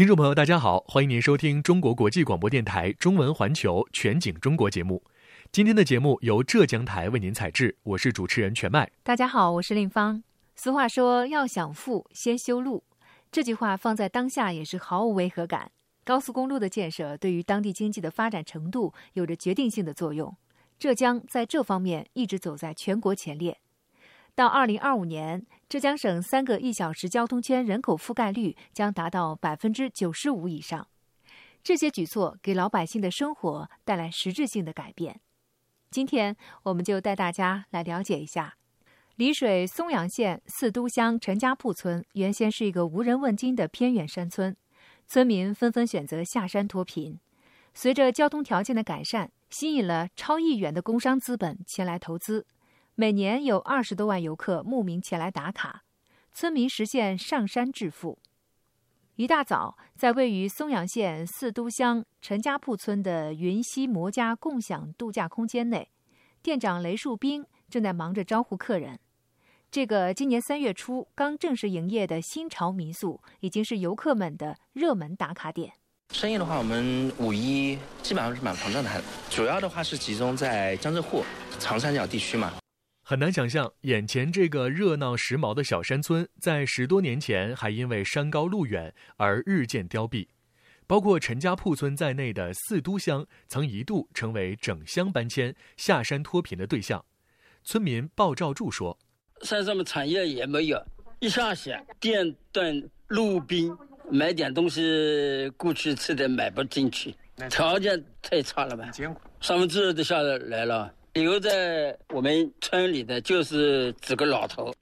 听众朋友，大家好，欢迎您收听中国国际广播电台中文环球全景中国节目。今天的节目由浙江台为您采制，我是主持人全麦。大家好，我是令芳。俗话说，要想富，先修路。这句话放在当下也是毫无违和感。高速公路的建设对于当地经济的发展程度有着决定性的作用。浙江在这方面一直走在全国前列。到二零二五年，浙江省三个一小时交通圈人口覆盖率将达到百分之九十五以上。这些举措给老百姓的生活带来实质性的改变。今天，我们就带大家来了解一下，丽水松阳县四都乡陈家铺村原先是一个无人问津的偏远山村，村民纷纷选择下山脱贫。随着交通条件的改善，吸引了超亿元的工商资本前来投资。每年有二十多万游客慕名前来打卡，村民实现上山致富。一大早，在位于松阳县四都乡陈家铺村的云溪摩家共享度假空间内，店长雷树斌正在忙着招呼客人。这个今年三月初刚正式营业的新潮民宿，已经是游客们的热门打卡点。生意的话，我们五一基本上是蛮膨胀的，还主要的话是集中在江浙沪、长三角地区嘛。很难想象，眼前这个热闹时髦的小山村，在十多年前还因为山高路远而日渐凋敝。包括陈家铺村在内的四都乡，曾一度成为整乡搬迁、下山脱贫的对象。村民鲍兆柱说：“山上面产业也没有，一下雪，电断路冰，买点东西过去吃的买不进去，条件太差了吧？三分之二都下来了。”留在我们村里的就是几个老头。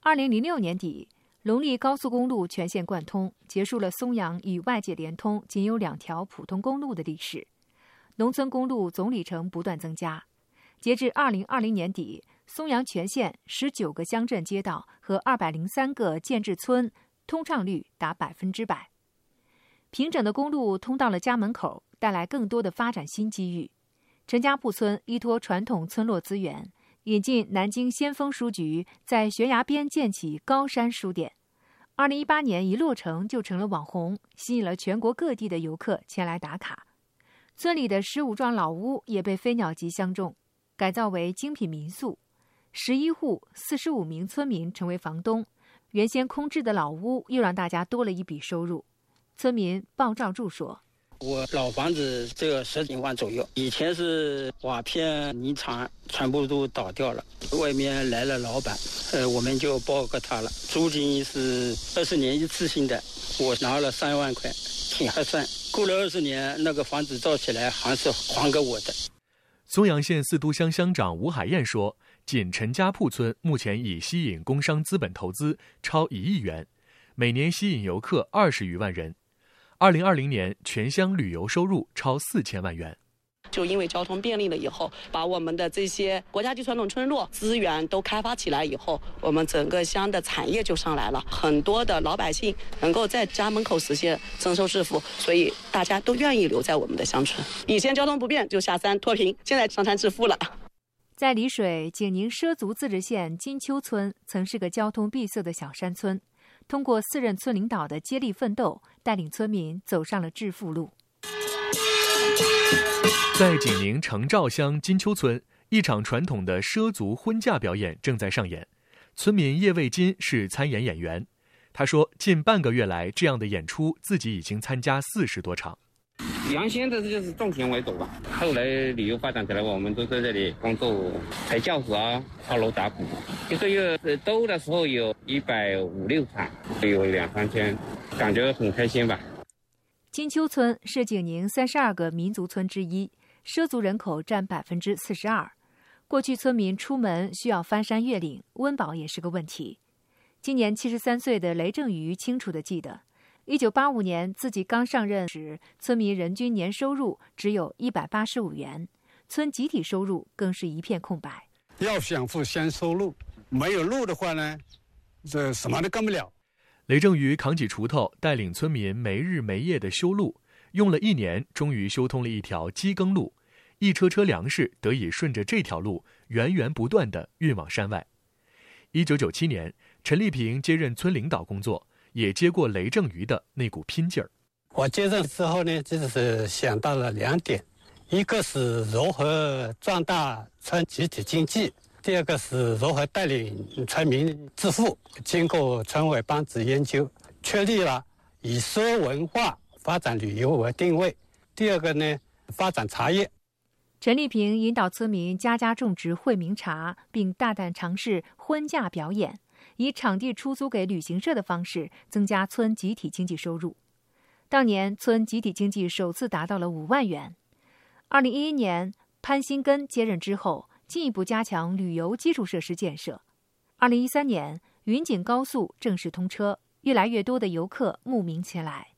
二零零六年底，龙利高速公路全线贯通，结束了松阳与外界连通仅有两条普通公路的历史。农村公路总里程不断增加，截至二零二零年底，松阳全县十九个乡镇街道和二百零三个建制村通畅率达百分之百。平整的公路通到了家门口，带来更多的发展新机遇。陈家铺村依托传统村落资源，引进南京先锋书局，在悬崖边建起高山书店。二零一八年一落成就成了网红，吸引了全国各地的游客前来打卡。村里的十五幢老屋也被飞鸟集相中，改造为精品民宿。十一户四十五名村民成为房东，原先空置的老屋又让大家多了一笔收入。村民鲍兆柱说。我老房子这个十几万左右，以前是瓦片泥厂全部都倒掉了，外面来了老板，呃，我们就包给他了。租金是二十年一次性的，我拿了三万块，挺合算。过了二十年，那个房子造起来还是还给我的。松阳县四都乡乡长吴海燕说：“仅陈家铺村目前已吸引工商资本投资超一亿元，每年吸引游客二十余万人。”二零二零年，全乡旅游收入超四千万元。就因为交通便利了以后，把我们的这些国家级传统村落资源都开发起来以后，我们整个乡的产业就上来了，很多的老百姓能够在家门口实现增收致富，所以大家都愿意留在我们的乡村。以前交通不便就下山脱贫，现在上山致富了。在丽水景宁畲族自治县金秋村，曾是个交通闭塞的小山村。通过四任村领导的接力奋斗，带领村民走上了致富路。在景宁城赵乡金秋村，一场传统的畲族婚嫁表演正在上演。村民叶卫金是参演演员，他说：“近半个月来，这样的演出自己已经参加四十多场。”原先的就是种田为主吧，后来旅游发展起来，我们都在这里工作，抬轿子啊，敲锣打鼓。一个月多的时候有一百五六场，有两三千，感觉很开心吧。金秋村是景宁三十二个民族村之一，畲族人口占百分之四十二。过去村民出门需要翻山越岭，温饱也是个问题。今年七十三岁的雷正余清楚的记得。一九八五年，自己刚上任时，村民人均年收入只有一百八十五元，村集体收入更是一片空白。要想富，先修路，没有路的话呢，这什么都干不了。雷正余扛起锄头，带领村民没日没夜的修路，用了一年，终于修通了一条机耕路，一车车粮食得以顺着这条路源源不断的运往山外。一九九七年，陈丽萍接任村领导工作。也接过雷正余的那股拼劲儿。我接任之后呢，就是想到了两点，一个是如何壮大村集体经济，第二个是如何带领村民致富。经过村委班子研究，确立了以说文化发展旅游为定位。第二个呢，发展茶叶。陈丽萍引导村民家家种植惠民茶，并大胆尝试婚嫁表演，以场地出租给旅行社的方式增加村集体经济收入。当年村集体经济首次达到了五万元。二零一一年，潘新根接任之后，进一步加强旅游基础设施建设。二零一三年，云锦高速正式通车，越来越多的游客慕名前来。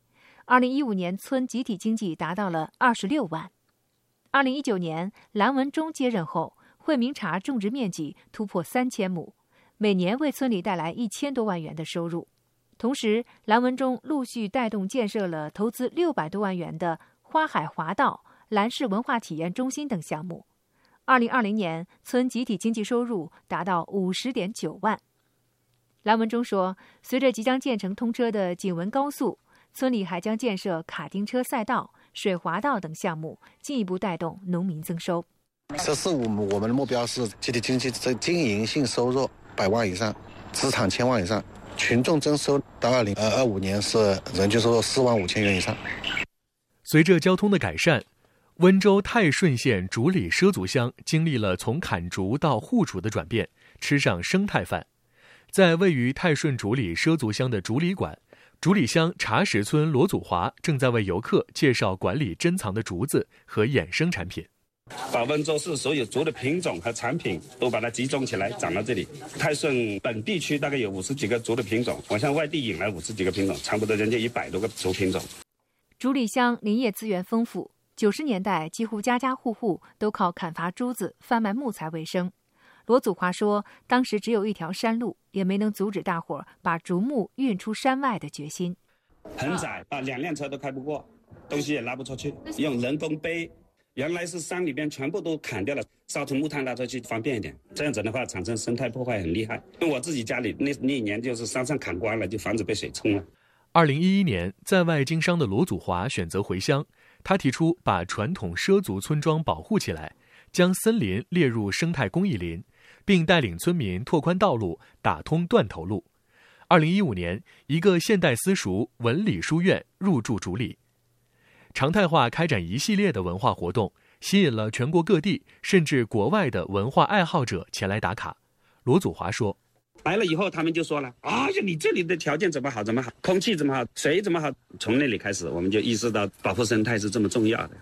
二零一五年，村集体经济达到了二十六万。二零一九年，蓝文忠接任后，惠民茶种植面积突破三千亩，每年为村里带来一千多万元的收入。同时，蓝文中陆续带动建设了投资六百多万元的花海华道、蓝氏文化体验中心等项目。二零二零年，村集体经济收入达到五十点九万。蓝文中说，随着即将建成通车的景文高速，村里还将建设卡丁车赛道、水滑道等项目，进一步带动农民增收。“十四五”我们的目标是集体经济的经营性收入百万以上，资产千万以上。群众征收到二零二二五年是人均收入四万五千元以上。随着交通的改善，温州泰顺县竹里畲族乡经历了从砍竹到护竹的转变，吃上生态饭。在位于泰顺竹里畲族乡的竹里馆，竹里乡茶石村罗祖华正在为游客介绍馆里珍藏的竹子和衍生产品。把温州市所有竹的品种和产品都把它集中起来，长到这里。泰顺本地区大概有五十几个竹的品种，我向外地引来五十几个品种，差不多人家一百多个竹品种。竹里乡林业资源丰富，九十年代几乎家家户户都靠砍伐竹子、贩卖木材为生。罗祖华说，当时只有一条山路，也没能阻止大伙儿把竹木运出山外的决心。很窄啊，两辆车都开不过，东西也拉不出去，用人工背。原来是山里边全部都砍掉了，烧成木炭拉出去方便一点。这样子的话，产生生态破坏很厉害。那我自己家里那那一年就是山上砍光了，就房子被水冲了。二零一一年，在外经商的罗祖华选择回乡，他提出把传统畲族村庄保护起来，将森林列入生态公益林，并带领村民拓宽道路，打通断头路。二零一五年，一个现代私塾文理书院入驻竹里。常态化开展一系列的文化活动，吸引了全国各地甚至国外的文化爱好者前来打卡。罗祖华说：“来了以后，他们就说了：‘哎呀，你这里的条件怎么好，怎么好，空气怎么好，水怎么好。’从那里开始，我们就意识到保护生态是这么重要的。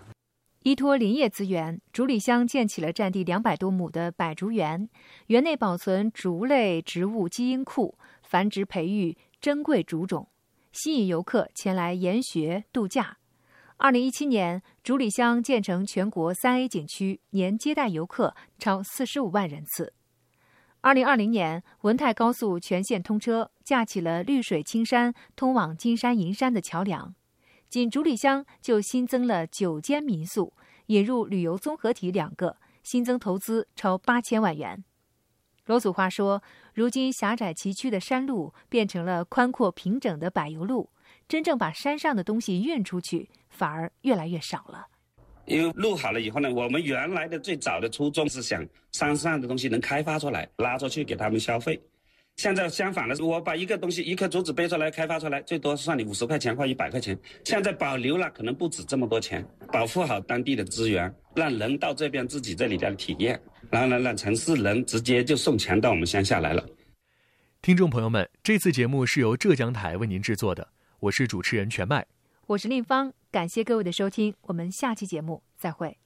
依托林业资源，竹里乡建起了占地两百多亩的百竹园，园内保存竹类植物基因库，繁殖培育珍贵竹种，吸引游客前来研学度假。”二零一七年，竹里乡建成全国三 A 景区，年接待游客超四十五万人次。二零二零年，文泰高速全线通车，架起了绿水青山通往金山银山的桥梁。仅竹里乡就新增了九间民宿，引入旅游综合体两个，新增投资超八千万元。罗祖华说：“如今狭窄崎岖的山路变成了宽阔平整的柏油路。”真正把山上的东西运出去，反而越来越少了。因为路好了以后呢，我们原来的最早的初衷是想山上的东西能开发出来，拉出去给他们消费。现在相反的是，我把一个东西一颗竹子背出来开发出来，最多算你五十块钱或一百块钱。现在保留了，可能不止这么多钱。保护好当地的资源，让人到这边自己这里来体验，然后呢，让城市人直接就送钱到我们乡下来了。听众朋友们，这次节目是由浙江台为您制作的。我是主持人全麦，我是令芳，感谢各位的收听，我们下期节目再会。